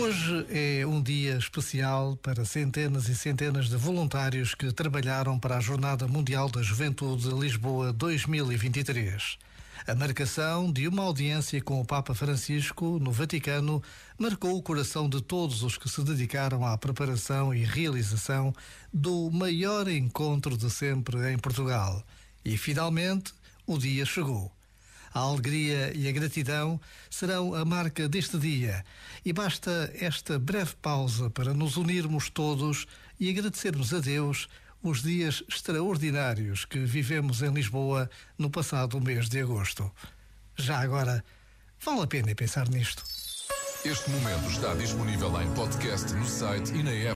Hoje é um dia especial para centenas e centenas de voluntários que trabalharam para a Jornada Mundial da Juventude Lisboa 2023. A marcação de uma audiência com o Papa Francisco no Vaticano marcou o coração de todos os que se dedicaram à preparação e realização do maior encontro de sempre em Portugal. E finalmente o dia chegou. A alegria e a gratidão serão a marca deste dia. E basta esta breve pausa para nos unirmos todos e agradecermos a Deus os dias extraordinários que vivemos em Lisboa no passado mês de agosto. Já agora, vale a pena pensar nisto. Este momento está disponível em podcast no site e na app.